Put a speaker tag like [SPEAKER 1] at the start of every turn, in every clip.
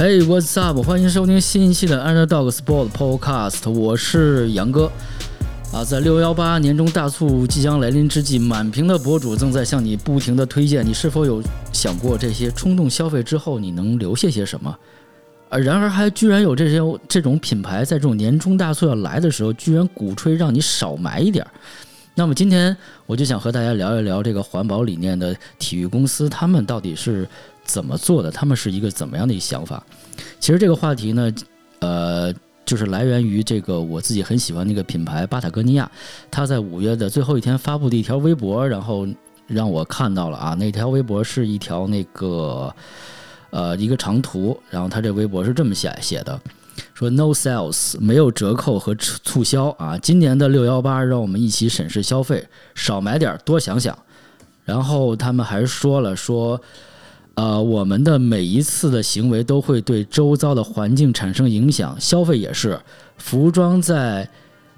[SPEAKER 1] Hey, what's up？欢迎收听新一期的 Underdog Sport Podcast，我是杨哥。啊，在六幺八年终大促即将来临之际，满屏的博主正在向你不停的推荐。你是否有想过，这些冲动消费之后，你能留下些什么？啊，然而还居然有这些这种品牌在这种年终大促要来的时候，居然鼓吹让你少买一点儿。那么今天我就想和大家聊一聊这个环保理念的体育公司，他们到底是怎么做的？他们是一个怎么样的一个想法？其实这个话题呢，呃。就是来源于这个我自己很喜欢那个品牌巴塔哥尼亚，他在五月的最后一天发布的一条微博，然后让我看到了啊，那条微博是一条那个呃一个长图，然后他这微博是这么写写的，说 No sales 没有折扣和促销啊，今年的六幺八让我们一起审视消费，少买点多想想，然后他们还说了说。呃，我们的每一次的行为都会对周遭的环境产生影响，消费也是。服装在，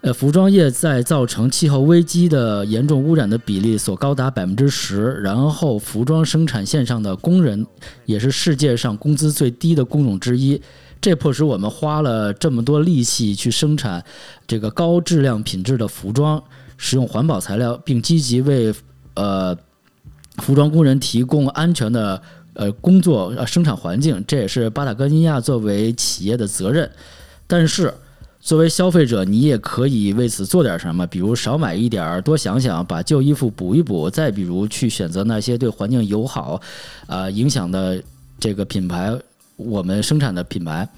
[SPEAKER 1] 呃，服装业在造成气候危机的严重污染的比例所高达百分之十。然后，服装生产线上的工人也是世界上工资最低的工种之一。这迫使我们花了这么多力气去生产这个高质量品质的服装，使用环保材料，并积极为呃服装工人提供安全的。呃，工作呃，生产环境，这也是巴塔哥尼亚作为企业的责任。但是，作为消费者，你也可以为此做点什么，比如少买一点儿，多想想，把旧衣服补一补。再比如，去选择那些对环境友好，啊，影响的这个品牌，我们生产的品牌。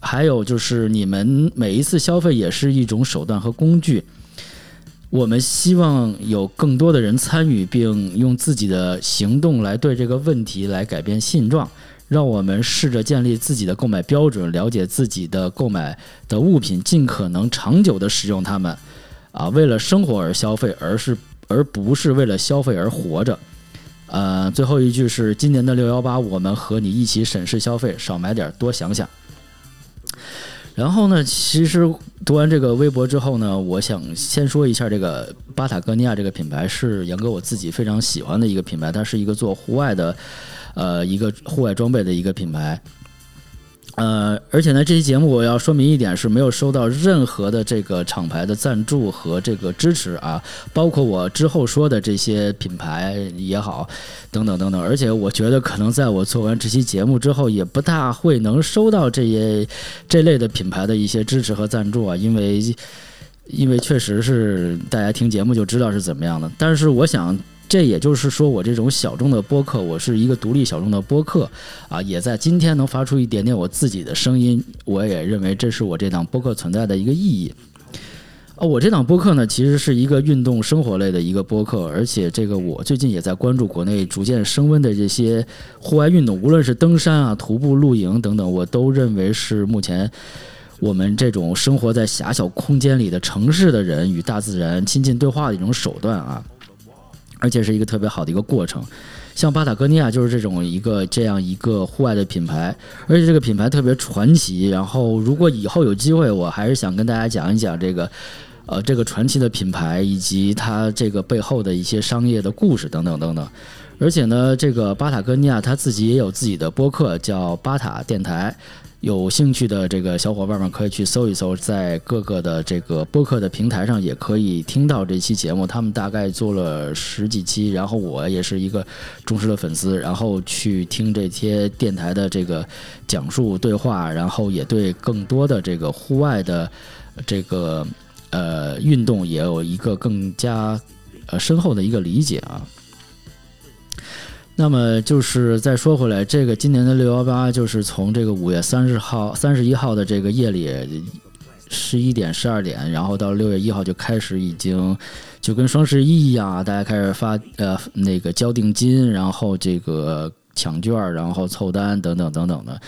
[SPEAKER 1] 还有就是，你们每一次消费也是一种手段和工具。我们希望有更多的人参与，并用自己的行动来对这个问题来改变现状。让我们试着建立自己的购买标准，了解自己的购买的物品，尽可能长久的使用它们。啊，为了生活而消费，而是而不是为了消费而活着。呃，最后一句是今年的六幺八，我们和你一起审视消费，少买点，多想想。然后呢，其实读完这个微博之后呢，我想先说一下这个巴塔哥尼亚这个品牌是杨哥我自己非常喜欢的一个品牌，它是一个做户外的，呃，一个户外装备的一个品牌。呃，而且呢，这期节目我要说明一点，是没有收到任何的这个厂牌的赞助和这个支持啊，包括我之后说的这些品牌也好，等等等等。而且我觉得，可能在我做完这期节目之后，也不大会能收到这些这类的品牌的一些支持和赞助啊，因为因为确实是大家听节目就知道是怎么样的。但是我想。这也就是说，我这种小众的播客，我是一个独立小众的播客，啊，也在今天能发出一点点我自己的声音，我也认为这是我这档播客存在的一个意义。啊，我这档播客呢，其实是一个运动生活类的一个播客，而且这个我最近也在关注国内逐渐升温的这些户外运动，无论是登山啊、徒步、露营等等，我都认为是目前我们这种生活在狭小空间里的城市的人与大自然亲近对话的一种手段啊。而且是一个特别好的一个过程，像巴塔哥尼亚就是这种一个这样一个户外的品牌，而且这个品牌特别传奇。然后，如果以后有机会，我还是想跟大家讲一讲这个，呃，这个传奇的品牌以及它这个背后的一些商业的故事等等等等。而且呢，这个巴塔哥尼亚他自己也有自己的播客，叫巴塔电台。有兴趣的这个小伙伴们可以去搜一搜，在各个的这个播客的平台上也可以听到这期节目。他们大概做了十几期，然后我也是一个忠实的粉丝，然后去听这些电台的这个讲述对话，然后也对更多的这个户外的这个呃运动也有一个更加呃深厚的一个理解啊。那么就是再说回来，这个今年的六幺八就是从这个五月三十号、三十一号的这个夜里十一点、十二点，然后到六月一号就开始，已经就跟双十一一样啊，大家开始发呃那个交定金，然后这个抢券，然后凑单等等等等的。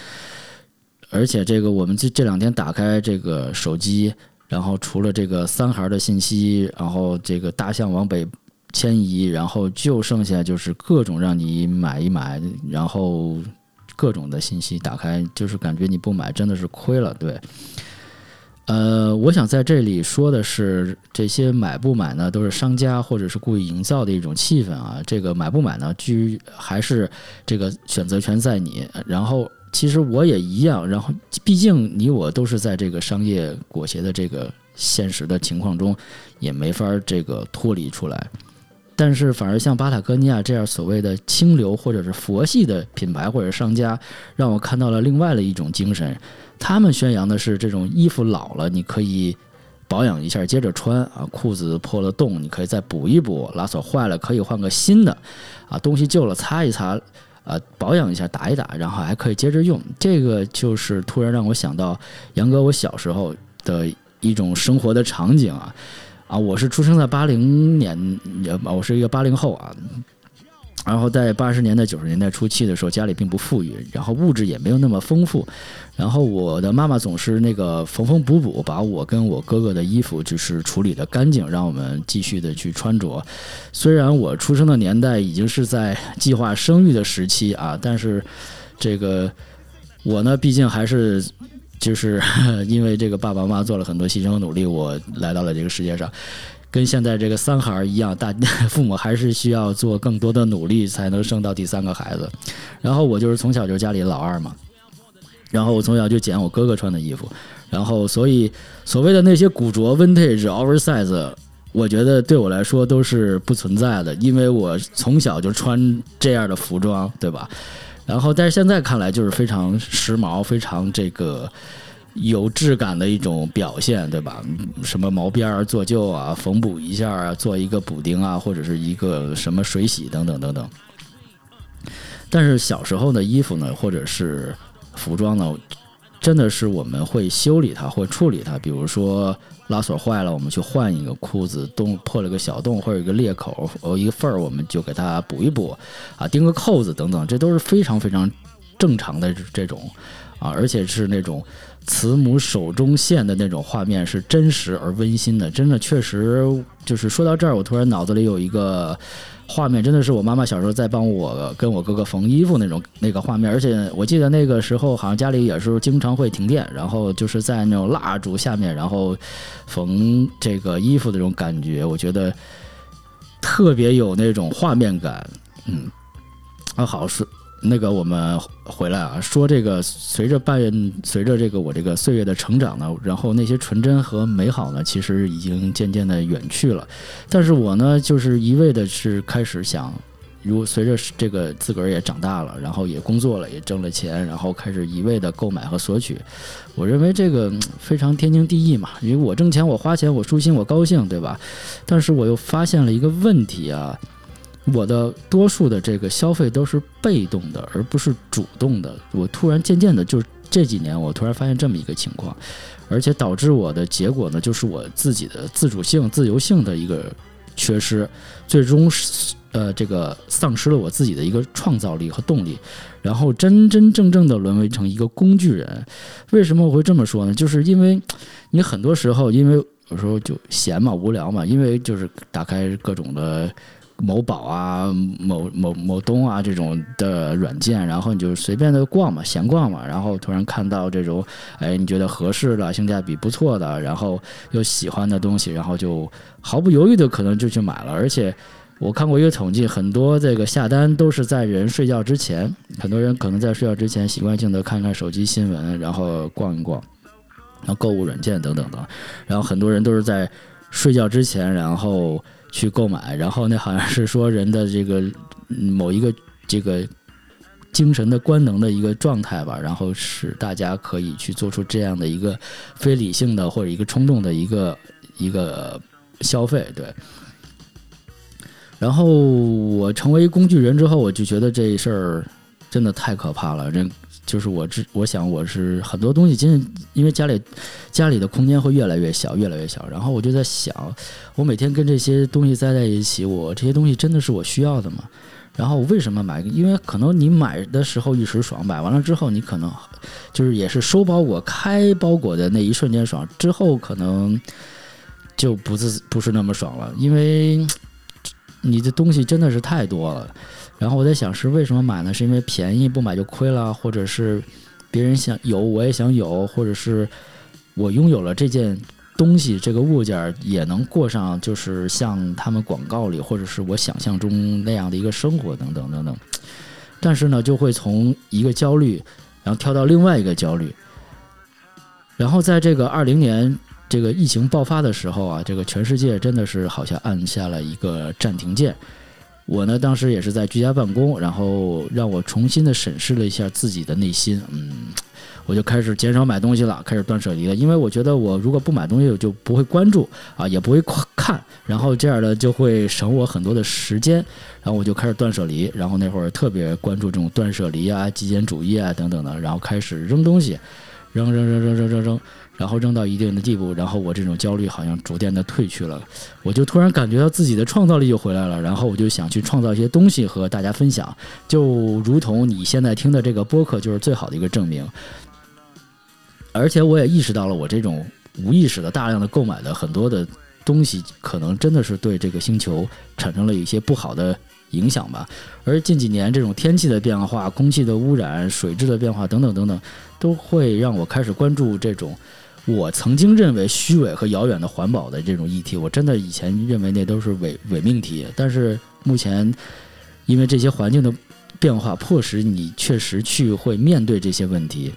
[SPEAKER 1] 而且这个我们这这两天打开这个手机，然后除了这个三孩的信息，然后这个大象往北。迁移，然后就剩下就是各种让你买一买，然后各种的信息打开，就是感觉你不买真的是亏了。对，呃，我想在这里说的是，这些买不买呢，都是商家或者是故意营造的一种气氛啊。这个买不买呢，居还是这个选择权在你。然后，其实我也一样。然后，毕竟你我都是在这个商业裹挟的这个现实的情况中，也没法这个脱离出来。但是，反而像巴塔哥尼亚这样所谓的清流或者是佛系的品牌或者商家，让我看到了另外的一种精神。他们宣扬的是这种衣服老了你可以保养一下接着穿啊，裤子破了洞你可以再补一补，拉锁坏了可以换个新的啊，东西旧了擦一擦，呃，保养一下打一打，然后还可以接着用。这个就是突然让我想到杨哥我小时候的一种生活的场景啊。啊，我是出生在八零年，我是一个八零后啊。然后在八十年代、九十年代初期的时候，家里并不富裕，然后物质也没有那么丰富。然后我的妈妈总是那个缝缝补补，把我跟我哥哥的衣服就是处理的干净，让我们继续的去穿着。虽然我出生的年代已经是在计划生育的时期啊，但是这个我呢，毕竟还是。就是 因为这个爸爸妈妈做了很多牺牲和努力，我来到了这个世界上，跟现在这个三孩一样，大 父母还是需要做更多的努力才能生到第三个孩子。然后我就是从小就家里老二嘛，然后我从小就捡我哥哥穿的衣服，然后所以所谓的那些古着、vintage、oversize，我觉得对我来说都是不存在的，因为我从小就穿这样的服装，对吧？然后，但是现在看来就是非常时髦、非常这个有质感的一种表现，对吧？什么毛边儿做旧啊，缝补一下啊，做一个补丁啊，或者是一个什么水洗等等等等。但是小时候的衣服呢，或者是服装呢？真的是我们会修理它，会处理它。比如说拉锁坏了，我们去换一个裤子；洞破了个小洞或者一个裂口，呃，一个缝儿，我们就给它补一补，啊，钉个扣子等等，这都是非常非常正常的这种啊，而且是那种慈母手中线的那种画面，是真实而温馨的。真的，确实就是说到这儿，我突然脑子里有一个。画面真的是我妈妈小时候在帮我跟我哥哥缝衣服那种那个画面，而且我记得那个时候好像家里也是经常会停电，然后就是在那种蜡烛下面，然后缝这个衣服的那种感觉，我觉得特别有那种画面感。嗯，啊，好是。那个，我们回来啊，说这个，随着伴随着这个我这个岁月的成长呢，然后那些纯真和美好呢，其实已经渐渐的远去了。但是我呢，就是一味的是开始想，如随着这个自个儿也长大了，然后也工作了，也挣了钱，然后开始一味的购买和索取。我认为这个非常天经地义嘛，因为我挣钱，我花钱，我舒心，我高兴，对吧？但是我又发现了一个问题啊。我的多数的这个消费都是被动的，而不是主动的。我突然渐渐的，就这几年，我突然发现这么一个情况，而且导致我的结果呢，就是我自己的自主性、自由性的一个缺失，最终是呃这个丧失了我自己的一个创造力和动力，然后真真正正的沦为成一个工具人。为什么我会这么说呢？就是因为你很多时候，因为有时候就闲嘛、无聊嘛，因为就是打开各种的。某宝啊，某某某东啊，这种的软件，然后你就随便的逛嘛，闲逛嘛，然后突然看到这种，哎，你觉得合适的、性价比不错的，然后又喜欢的东西，然后就毫不犹豫的可能就去买了。而且我看过一个统计，很多这个下单都是在人睡觉之前，很多人可能在睡觉之前习惯性的看看手机新闻，然后逛一逛，然后购物软件等等的，然后很多人都是在睡觉之前，然后。去购买，然后那好像是说人的这个某一个这个精神的官能的一个状态吧，然后使大家可以去做出这样的一个非理性的或者一个冲动的一个一个消费，对。然后我成为工具人之后，我就觉得这事儿真的太可怕了，这。就是我之，我想我是很多东西，今因为家里家里的空间会越来越小，越来越小，然后我就在想，我每天跟这些东西栽在一起，我这些东西真的是我需要的吗？然后我为什么买？因为可能你买的时候一时爽，买完了之后你可能就是也是收包裹、开包裹的那一瞬间爽，之后可能就不是不是那么爽了，因为你的东西真的是太多了。然后我在想是为什么买呢？是因为便宜不买就亏了，或者是别人想有我也想有，或者是我拥有了这件东西这个物件也能过上就是像他们广告里或者是我想象中那样的一个生活等等等等。但是呢，就会从一个焦虑，然后跳到另外一个焦虑。然后在这个二零年这个疫情爆发的时候啊，这个全世界真的是好像按下了一个暂停键。我呢，当时也是在居家办公，然后让我重新的审视了一下自己的内心，嗯，我就开始减少买东西了，开始断舍离了，因为我觉得我如果不买东西，我就不会关注啊，也不会看，然后这样的就会省我很多的时间，然后我就开始断舍离，然后那会儿特别关注这种断舍离啊、极简主义啊等等的，然后开始扔东西，扔扔扔扔扔扔扔。然后扔到一定的地步，然后我这种焦虑好像逐渐的退去了，我就突然感觉到自己的创造力又回来了，然后我就想去创造一些东西和大家分享，就如同你现在听的这个播客就是最好的一个证明。而且我也意识到了，我这种无意识的大量的购买的很多的东西，可能真的是对这个星球产生了一些不好的影响吧。而近几年这种天气的变化、空气的污染、水质的变化等等等等，都会让我开始关注这种。我曾经认为虚伪和遥远的环保的这种议题，我真的以前认为那都是伪伪命题。但是目前，因为这些环境的变化，迫使你确实去会面对这些问题。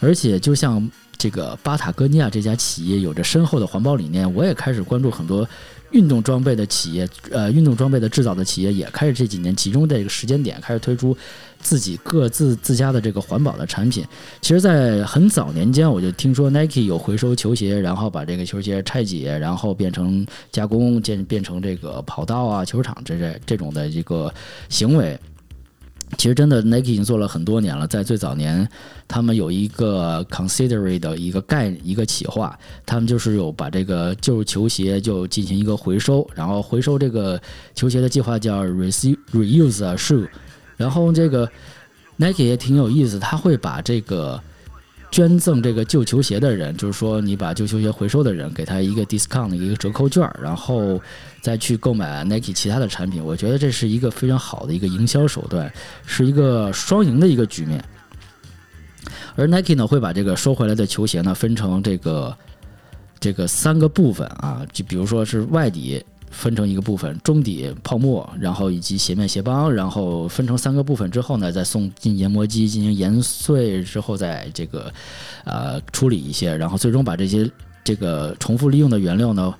[SPEAKER 1] 而且，就像这个巴塔哥尼亚这家企业有着深厚的环保理念，我也开始关注很多。运动装备的企业，呃，运动装备的制造的企业也开始这几年集中在这个时间点开始推出自己各自自家的这个环保的产品。其实，在很早年间，我就听说 Nike 有回收球鞋，然后把这个球鞋拆解，然后变成加工，建变成这个跑道啊、球场这这这种的一个行为。其实真的，Nike 已经做了很多年了。在最早年，他们有一个 considerate 的一个概一个企划，他们就是有把这个旧球鞋就进行一个回收，然后回收这个球鞋的计划叫 reuse reuse a shoe。然后这个 Nike 也挺有意思，他会把这个。捐赠这个旧球鞋的人，就是说你把旧球鞋回收的人，给他一个 discount 的一个折扣券，然后再去购买 Nike 其他的产品。我觉得这是一个非常好的一个营销手段，是一个双赢的一个局面。而 Nike 呢，会把这个收回来的球鞋呢，分成这个这个三个部分啊，就比如说是外底。分成一个部分，中底泡沫，然后以及鞋面鞋帮，然后分成三个部分之后呢，再送进研磨机进行研碎之后，再这个呃处理一些，然后最终把这些这个重复利用的原料呢。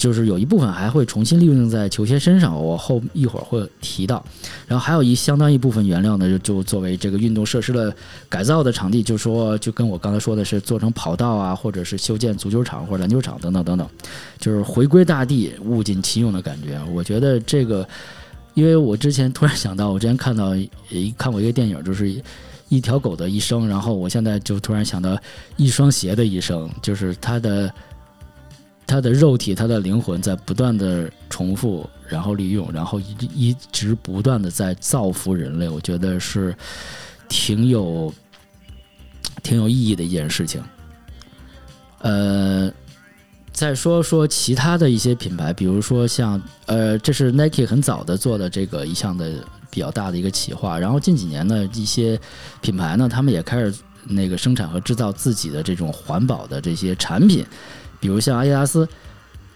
[SPEAKER 1] 就是有一部分还会重新利用在球鞋身上，我后一会儿会提到。然后还有一相当一部分原料呢，就就作为这个运动设施的改造的场地，就说就跟我刚才说的是做成跑道啊，或者是修建足球场或者篮球场等等等等，就是回归大地，物尽其用的感觉。我觉得这个，因为我之前突然想到，我之前看到一看过一个电影，就是一条狗的一生，然后我现在就突然想到一双鞋的一生，就是它的。他的肉体，他的灵魂在不断的重复，然后利用，然后一一直不断的在造福人类。我觉得是挺有挺有意义的一件事情。呃，再说说其他的一些品牌，比如说像呃，这是 Nike 很早的做的这个一项的比较大的一个企划。然后近几年呢，一些品牌呢，他们也开始那个生产和制造自己的这种环保的这些产品。比如像阿迪达斯，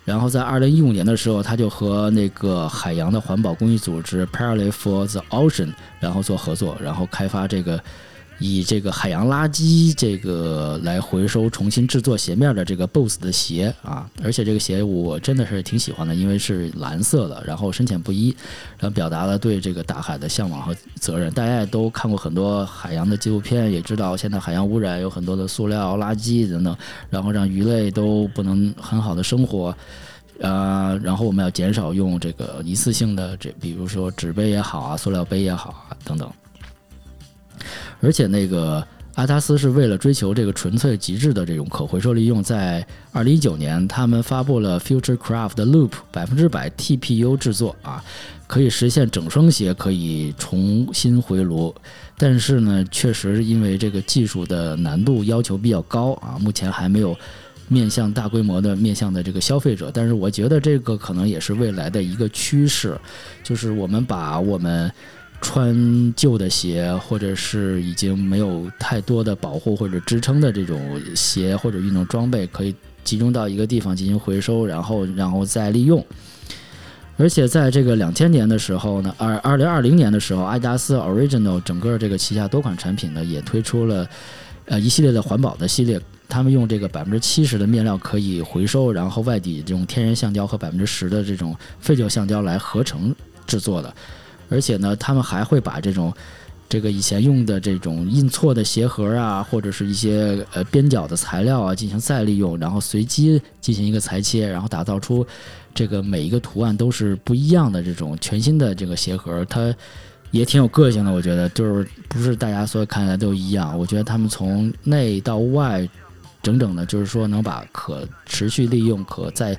[SPEAKER 1] 然后在二零一五年的时候，他就和那个海洋的环保公益组织 Parallel for the Ocean，然后做合作，然后开发这个。以这个海洋垃圾这个来回收重新制作鞋面的这个 BOSS 的鞋啊，而且这个鞋我真的是挺喜欢的，因为是蓝色的，然后深浅不一，然后表达了对这个大海的向往和责任。大家也都看过很多海洋的纪录片，也知道现在海洋污染有很多的塑料垃圾等等，然后让鱼类都不能很好的生活，呃，然后我们要减少用这个一次性的这，比如说纸杯也好啊，塑料杯也好啊等等。而且那个阿达斯是为了追求这个纯粹极致的这种可回收利用，在二零一九年，他们发布了 Future Craft Loop 百分之百 TPU 制作啊，可以实现整双鞋可以重新回炉。但是呢，确实因为这个技术的难度要求比较高啊，目前还没有面向大规模的面向的这个消费者。但是我觉得这个可能也是未来的一个趋势，就是我们把我们。穿旧的鞋，或者是已经没有太多的保护或者支撑的这种鞋或者运动装备，可以集中到一个地方进行回收，然后然后再利用。而且在这个两千年的时候呢，二二零二零年的时候，阿迪达斯 Original 整个这个旗下多款产品呢，也推出了呃一系列的环保的系列。他们用这个百分之七十的面料可以回收，然后外底这种天然橡胶和百分之十的这种废旧橡胶来合成制作的。而且呢，他们还会把这种这个以前用的这种印错的鞋盒啊，或者是一些呃边角的材料啊进行再利用，然后随机进行一个裁切，然后打造出。这个每一个图案都是不一样的，这种全新的这个鞋盒，它也挺有个性的。我觉得就是不是大家所有看起来都一样。我觉得他们从内到外，整整的，就是说能把可持续利用、可再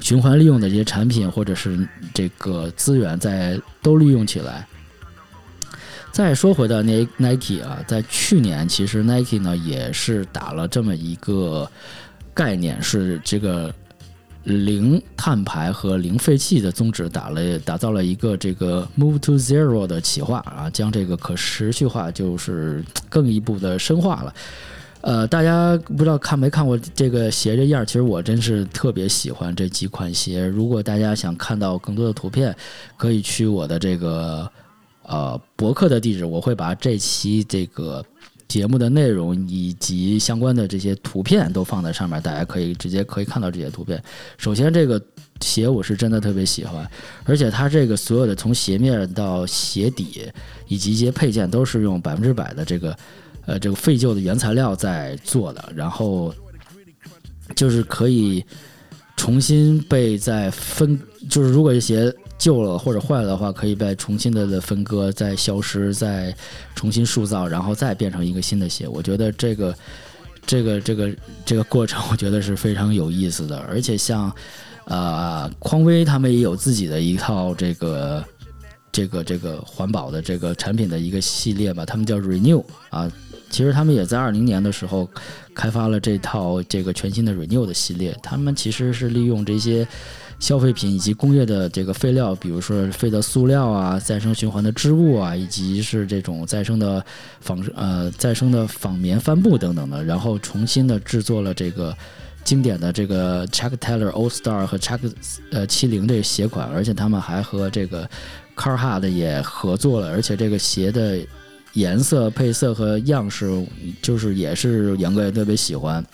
[SPEAKER 1] 循环利用的这些产品或者是这个资源再都利用起来。再说回到 Nike 啊，在去年其实 Nike 呢也是打了这么一个概念，是这个。零碳排和零废弃的宗旨，打了打造了一个这个 Move to Zero 的企划啊，将这个可持续化就是更一步的深化了。呃，大家不知道看没看过这个鞋这样，其实我真是特别喜欢这几款鞋。如果大家想看到更多的图片，可以去我的这个呃博客的地址，我会把这期这个。节目的内容以及相关的这些图片都放在上面，大家可以直接可以看到这些图片。首先，这个鞋我是真的特别喜欢，而且它这个所有的从鞋面到鞋底以及一些配件都是用百分之百的这个呃这个废旧的原材料在做的，然后就是可以重新被再分，就是如果这鞋。旧了或者坏了的话，可以被重新的的分割、再消失、再重新塑造，然后再变成一个新的鞋。我觉得这个、这个、这个、这个过程，我觉得是非常有意思的。而且像呃匡威他们也有自己的一套这个、这个、这个环保的这个产品的一个系列吧，他们叫 Renew 啊。其实他们也在二零年的时候开发了这套这个全新的 Renew 的系列。他们其实是利用这些。消费品以及工业的这个废料，比如说废的塑料啊、再生循环的织物啊，以及是这种再生的纺呃再生的纺棉帆布等等的，然后重新的制作了这个经典的这个 Chuck Taylor All Star 和 Chuck 呃七零这鞋款，而且他们还和这个 Carhartt 也合作了，而且这个鞋的颜色、配色和样式，就是也是杨哥也特别喜欢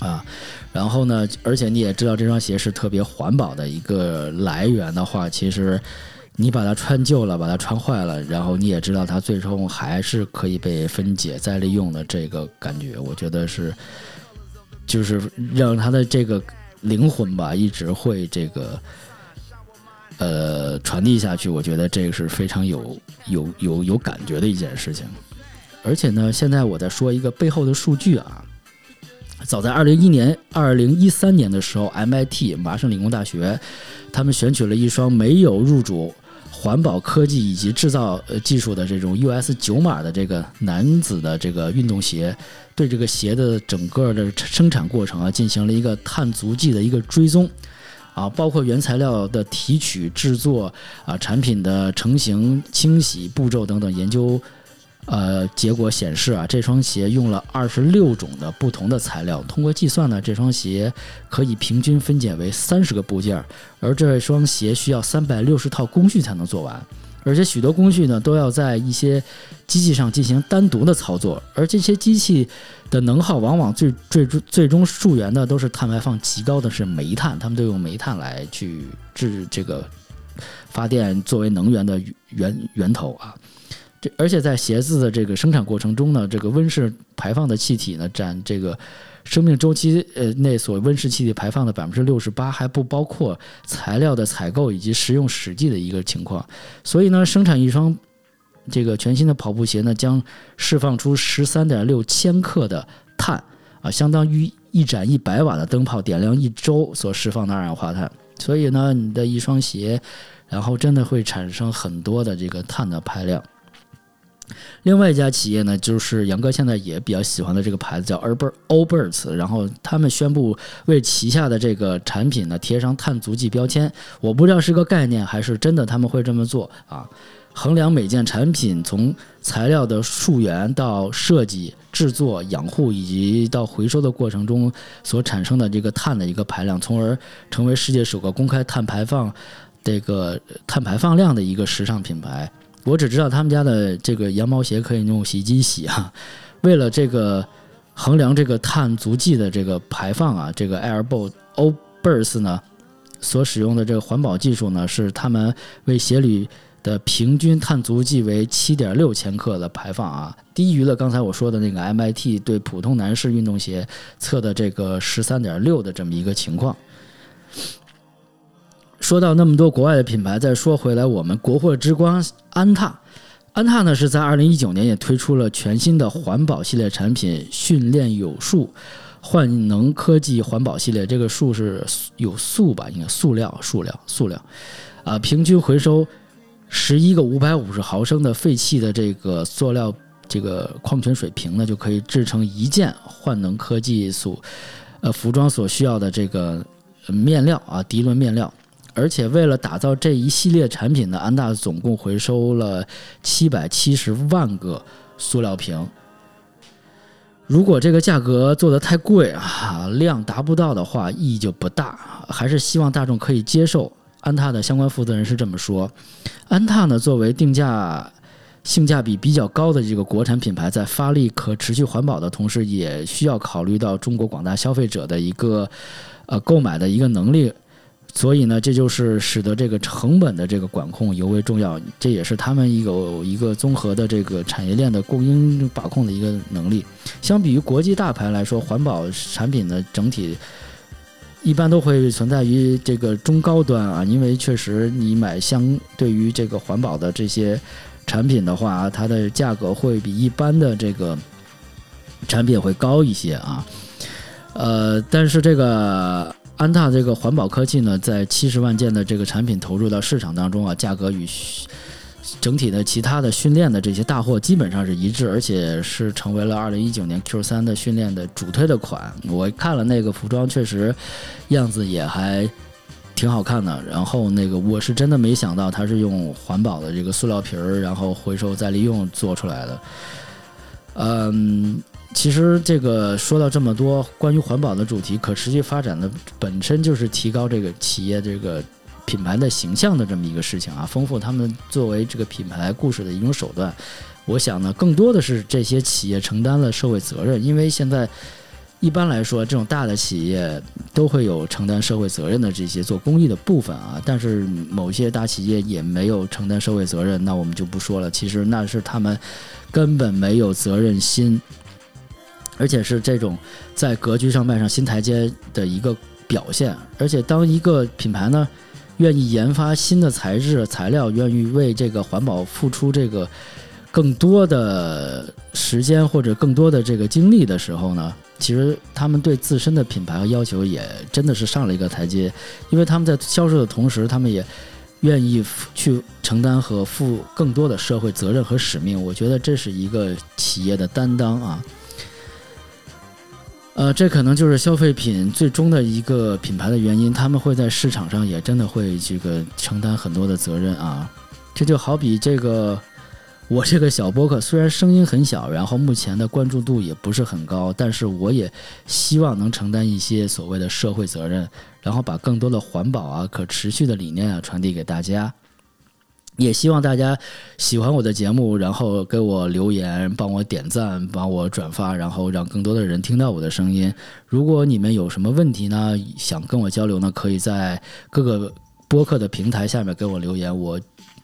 [SPEAKER 1] 啊。然后呢？而且你也知道，这双鞋是特别环保的一个来源的话，其实你把它穿旧了，把它穿坏了，然后你也知道它最终还是可以被分解再利用的。这个感觉，我觉得是，就是让它的这个灵魂吧，一直会这个呃传递下去。我觉得这个是非常有有有有感觉的一件事情。而且呢，现在我在说一个背后的数据啊。早在二零一年、二零一三年的时候，MIT 麻省理工大学，他们选取了一双没有入主环保科技以及制造技术的这种 US 九码的这个男子的这个运动鞋，对这个鞋的整个的生产过程啊进行了一个碳足迹的一个追踪，啊，包括原材料的提取、制作啊，产品的成型、清洗步骤等等研究。呃，结果显示啊，这双鞋用了二十六种的不同的材料。通过计算呢，这双鞋可以平均分解为三十个部件，而这双鞋需要三百六十套工序才能做完，而且许多工序呢都要在一些机器上进行单独的操作，而这些机器的能耗往往最最最终溯源的都是碳排放极高的是煤炭，他们都用煤炭来去制这个发电作为能源的源源头啊。这而且在鞋子的这个生产过程中呢，这个温室排放的气体呢，占这个生命周期呃内所温室气体排放的百分之六十八，还不包括材料的采购以及食用实际的一个情况。所以呢，生产一双这个全新的跑步鞋呢，将释放出十三点六千克的碳啊，相当于一盏一百瓦的灯泡点亮一周所释放的二氧化碳。所以呢，你的一双鞋，然后真的会产生很多的这个碳的排量。另外一家企业呢，就是杨哥现在也比较喜欢的这个牌子，叫 Albert Alberts。然后他们宣布为旗下的这个产品呢贴上碳足迹标签。我不知道是个概念还是真的，他们会这么做啊？衡量每件产品从材料的溯源到设计、制作、养护以及到回收的过程中所产生的这个碳的一个排量，从而成为世界首个公开碳排放。这个碳排放量的一个时尚品牌。我只知道他们家的这个羊毛鞋可以用洗衣机洗啊。为了这个衡量这个碳足迹的这个排放啊，这个 Airbus O Burst 呢所使用的这个环保技术呢，是他们为鞋履的平均碳足迹为七点六千克的排放啊，低于了刚才我说的那个 MIT 对普通男士运动鞋测的这个十三点六的这么一个情况。说到那么多国外的品牌，再说回来，我们国货之光安踏，安踏呢是在二零一九年也推出了全新的环保系列产品——训练有素焕能科技环保系列。这个“素”是有素吧？应该塑料、塑料、塑料啊！平均回收十一个五百五十毫升的废弃的这个塑料这个矿泉水瓶呢，就可以制成一件幻能科技所呃服装所需要的这个面料啊，涤纶面料。而且为了打造这一系列产品呢，安踏总共回收了七百七十万个塑料瓶。如果这个价格做的太贵啊，量达不到的话，意义就不大。还是希望大众可以接受。安踏的相关负责人是这么说：安踏呢，作为定价性价比比较高的这个国产品牌，在发力可持续环保的同时，也需要考虑到中国广大消费者的一个呃购买的一个能力。所以呢，这就是使得这个成本的这个管控尤为重要，这也是他们有一个综合的这个产业链的供应把控的一个能力。相比于国际大牌来说，环保产品的整体一般都会存在于这个中高端啊，因为确实你买相对于这个环保的这些产品的话，它的价格会比一般的这个产品会高一些啊。呃，但是这个。安踏这个环保科技呢，在七十万件的这个产品投入到市场当中啊，价格与整体的其他的训练的这些大货基本上是一致，而且是成为了二零一九年 Q 三的训练的主推的款。我看了那个服装，确实样子也还挺好看的。然后那个我是真的没想到它是用环保的这个塑料皮儿，然后回收再利用做出来的。嗯。其实这个说到这么多关于环保的主题，可持续发展的本身就是提高这个企业这个品牌的形象的这么一个事情啊，丰富他们作为这个品牌故事的一种手段。我想呢，更多的是这些企业承担了社会责任，因为现在一般来说，这种大的企业都会有承担社会责任的这些做公益的部分啊，但是某些大企业也没有承担社会责任，那我们就不说了。其实那是他们根本没有责任心。而且是这种在格局上迈上新台阶的一个表现。而且，当一个品牌呢愿意研发新的材质材料，愿意为这个环保付出这个更多的时间或者更多的这个精力的时候呢，其实他们对自身的品牌和要求也真的是上了一个台阶。因为他们在销售的同时，他们也愿意去承担和负更多的社会责任和使命。我觉得这是一个企业的担当啊。呃，这可能就是消费品最终的一个品牌的原因，他们会在市场上也真的会这个承担很多的责任啊。这就好比这个我这个小播客，虽然声音很小，然后目前的关注度也不是很高，但是我也希望能承担一些所谓的社会责任，然后把更多的环保啊、可持续的理念啊传递给大家。也希望大家喜欢我的节目，然后给我留言，帮我点赞，帮我转发，然后让更多的人听到我的声音。如果你们有什么问题呢，想跟我交流呢，可以在各个播客的平台下面给我留言，我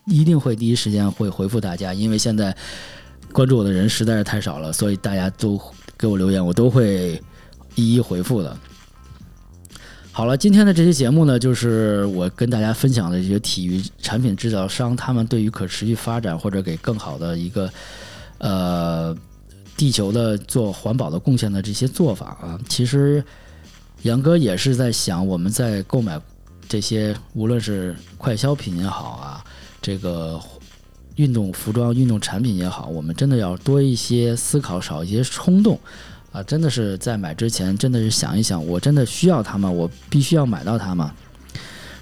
[SPEAKER 1] 一定会第一时间会回复大家。因为现在关注我的人实在是太少了，所以大家都给我留言，我都会一一回复的。好了，今天的这期节目呢，就是我跟大家分享的一些体育产品制造商他们对于可持续发展或者给更好的一个呃地球的做环保的贡献的这些做法啊。其实杨哥也是在想，我们在购买这些无论是快消品也好啊，这个运动服装、运动产品也好，我们真的要多一些思考，少一些冲动。啊，真的是在买之前，真的是想一想，我真的需要它吗？我必须要买到它吗？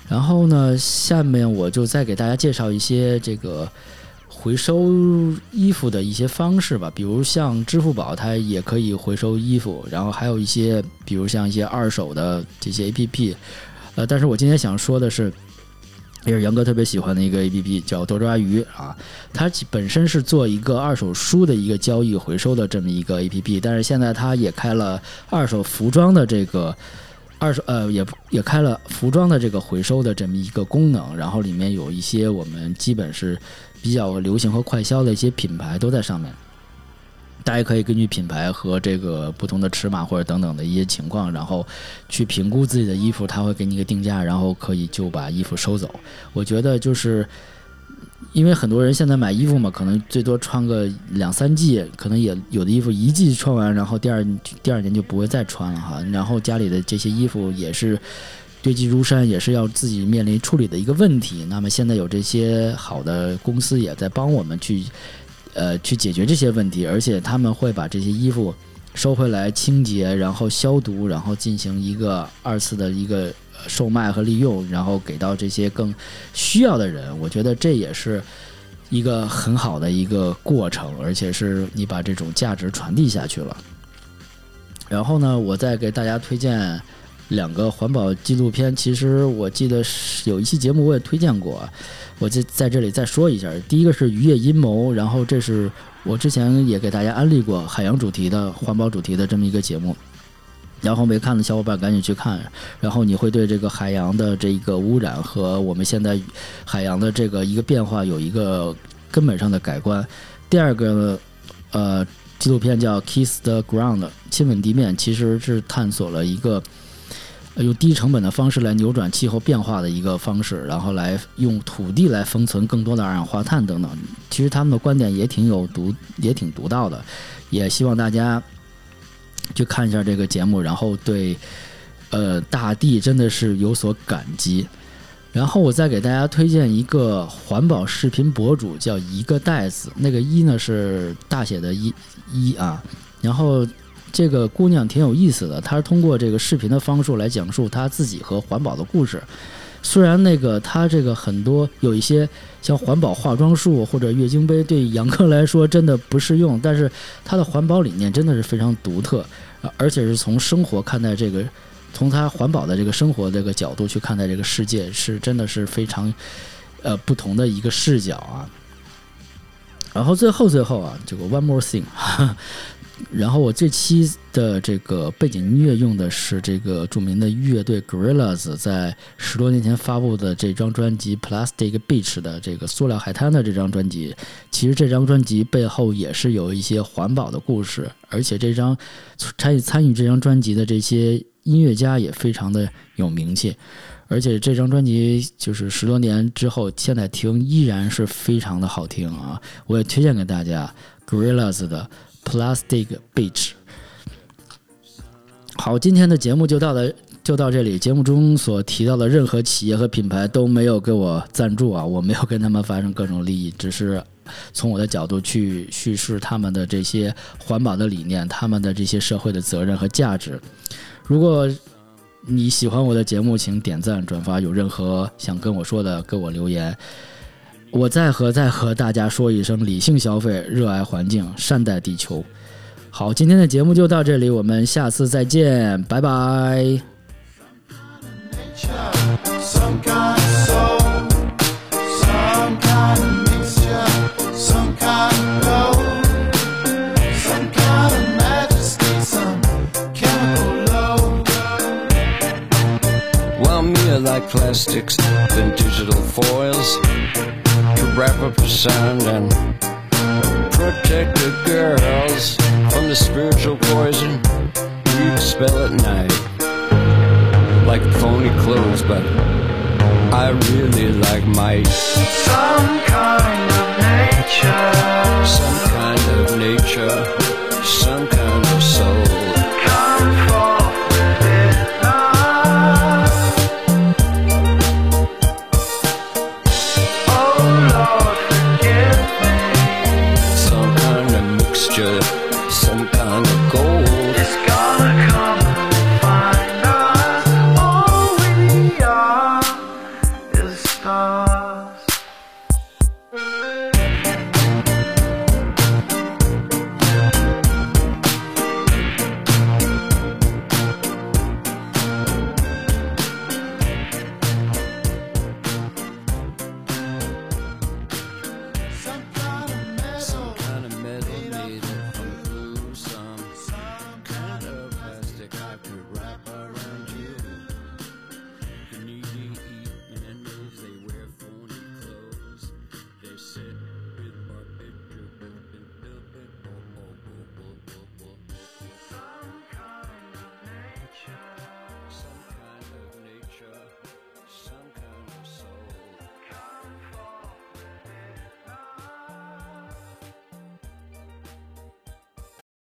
[SPEAKER 1] 然后呢，下面我就再给大家介绍一些这个回收衣服的一些方式吧。比如像支付宝，它也可以回收衣服，然后还有一些，比如像一些二手的这些 APP。呃，但是我今天想说的是，也是杨哥特别喜欢的一个 A P P，叫多抓鱼啊。它本身是做一个二手书的一个交易回收的这么一个 A P P，但是现在它也开了二手服装的这个二手呃也也开了服装的这个回收的这么一个功能，然后里面有一些我们基本是比较流行和快销的一些品牌都在上面。大家可以根据品牌和这个不同的尺码或者等等的一些情况，然后去评估自己的衣服，他会给你一个定价，然后可以就把衣服收走。我觉得就是因为很多人现在买衣服嘛，可能最多穿个两三季，可能也有的衣服一季穿完，然后第二第二年就不会再穿了哈。然后家里的这些衣服也是堆积如山，也是要自己面临处理的一个问题。那么现在有这些好的公司也在帮我们去。呃，去解决这些问题，而且他们会把这些衣服收回来清洁，然后消毒，然后进行一个二次的一个售卖和利用，然后给到这些更需要的人。我觉得这也是一个很好的一个过程，而且是你把这种价值传递下去了。然后呢，我再给大家推荐两个环保纪录片。其实我记得是有一期节目我也推荐过。我就在这里再说一下，第一个是《渔业阴谋》，然后这是我之前也给大家安利过海洋主题的环保主题的这么一个节目，然后没看的小伙伴赶紧去看，然后你会对这个海洋的这一个污染和我们现在海洋的这个一个变化有一个根本上的改观。第二个呃纪录片叫《Kiss the Ground》，亲吻地面，其实是探索了一个。用低成本的方式来扭转气候变化的一个方式，然后来用土地来封存更多的二氧化碳等等。其实他们的观点也挺有独，也挺独到的。也希望大家去看一下这个节目，然后对呃大地真的是有所感激。然后我再给大家推荐一个环保视频博主，叫一个袋子，那个一呢是大写的一一啊，然后。这个姑娘挺有意思的，她是通过这个视频的方式来讲述她自己和环保的故事。虽然那个她这个很多有一些像环保化妆术或者月经杯对杨哥来说真的不适用，但是她的环保理念真的是非常独特，而且是从生活看待这个，从她环保的这个生活这个角度去看待这个世界，是真的是非常呃不同的一个视角啊。然后最后最后啊，这个 one more thing。然后我这期的这个背景音乐用的是这个著名的乐队 Gorillaz 在十多年前发布的这张专辑《Plastic Beach》的这个塑料海滩的这张专辑。其实这张专辑背后也是有一些环保的故事，而且这张参与参与这张专辑的这些音乐家也非常的有名气。而且这张专辑就是十多年之后现在听依然是非常的好听啊！我也推荐给大家 Gorillaz 的。Plastic Beach。好，今天的节目就到了，就到这里。节目中所提到的任何企业和品牌都没有给我赞助啊，我没有跟他们发生各种利益，只是从我的角度去叙事他们的这些环保的理念，他们的这些社会的责任和价值。如果你喜欢我的节目，请点赞、转发。有任何想跟我说的，给我留言。我再和再和大家说一声：理性消费，热爱环境，善待地球。好，今天的节目就到这里，我们下次再见，拜拜。